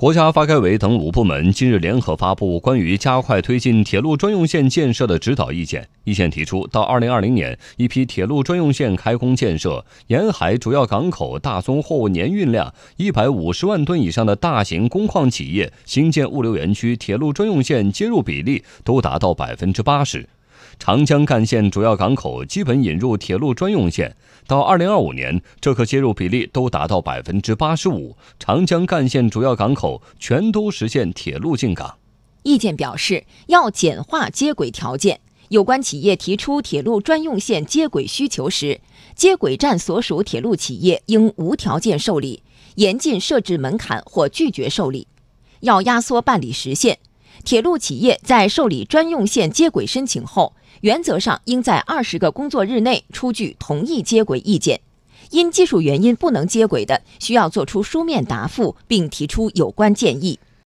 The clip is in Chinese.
国家发改委等五部门近日联合发布关于加快推进铁路专用线建设的指导意见。意见提出，到二零二零年，一批铁路专用线开工建设，沿海主要港口大宗货物年运量一百五十万吨以上的大型工矿企业新建物流园区铁路专用线接入比例都达到百分之八十。长江干线主要港口基本引入铁路专用线，到二零二五年，这个接入比例都达到百分之八十五。长江干线主要港口全都实现铁路进港。意见表示，要简化接轨条件。有关企业提出铁路专用线接轨需求时，接轨站所属铁路企业应无条件受理，严禁设置门槛或拒绝受理。要压缩办理时限，铁路企业在受理专用线接轨申请后。原则上应在二十个工作日内出具同意接轨意见，因技术原因不能接轨的，需要作出书面答复并提出有关建议。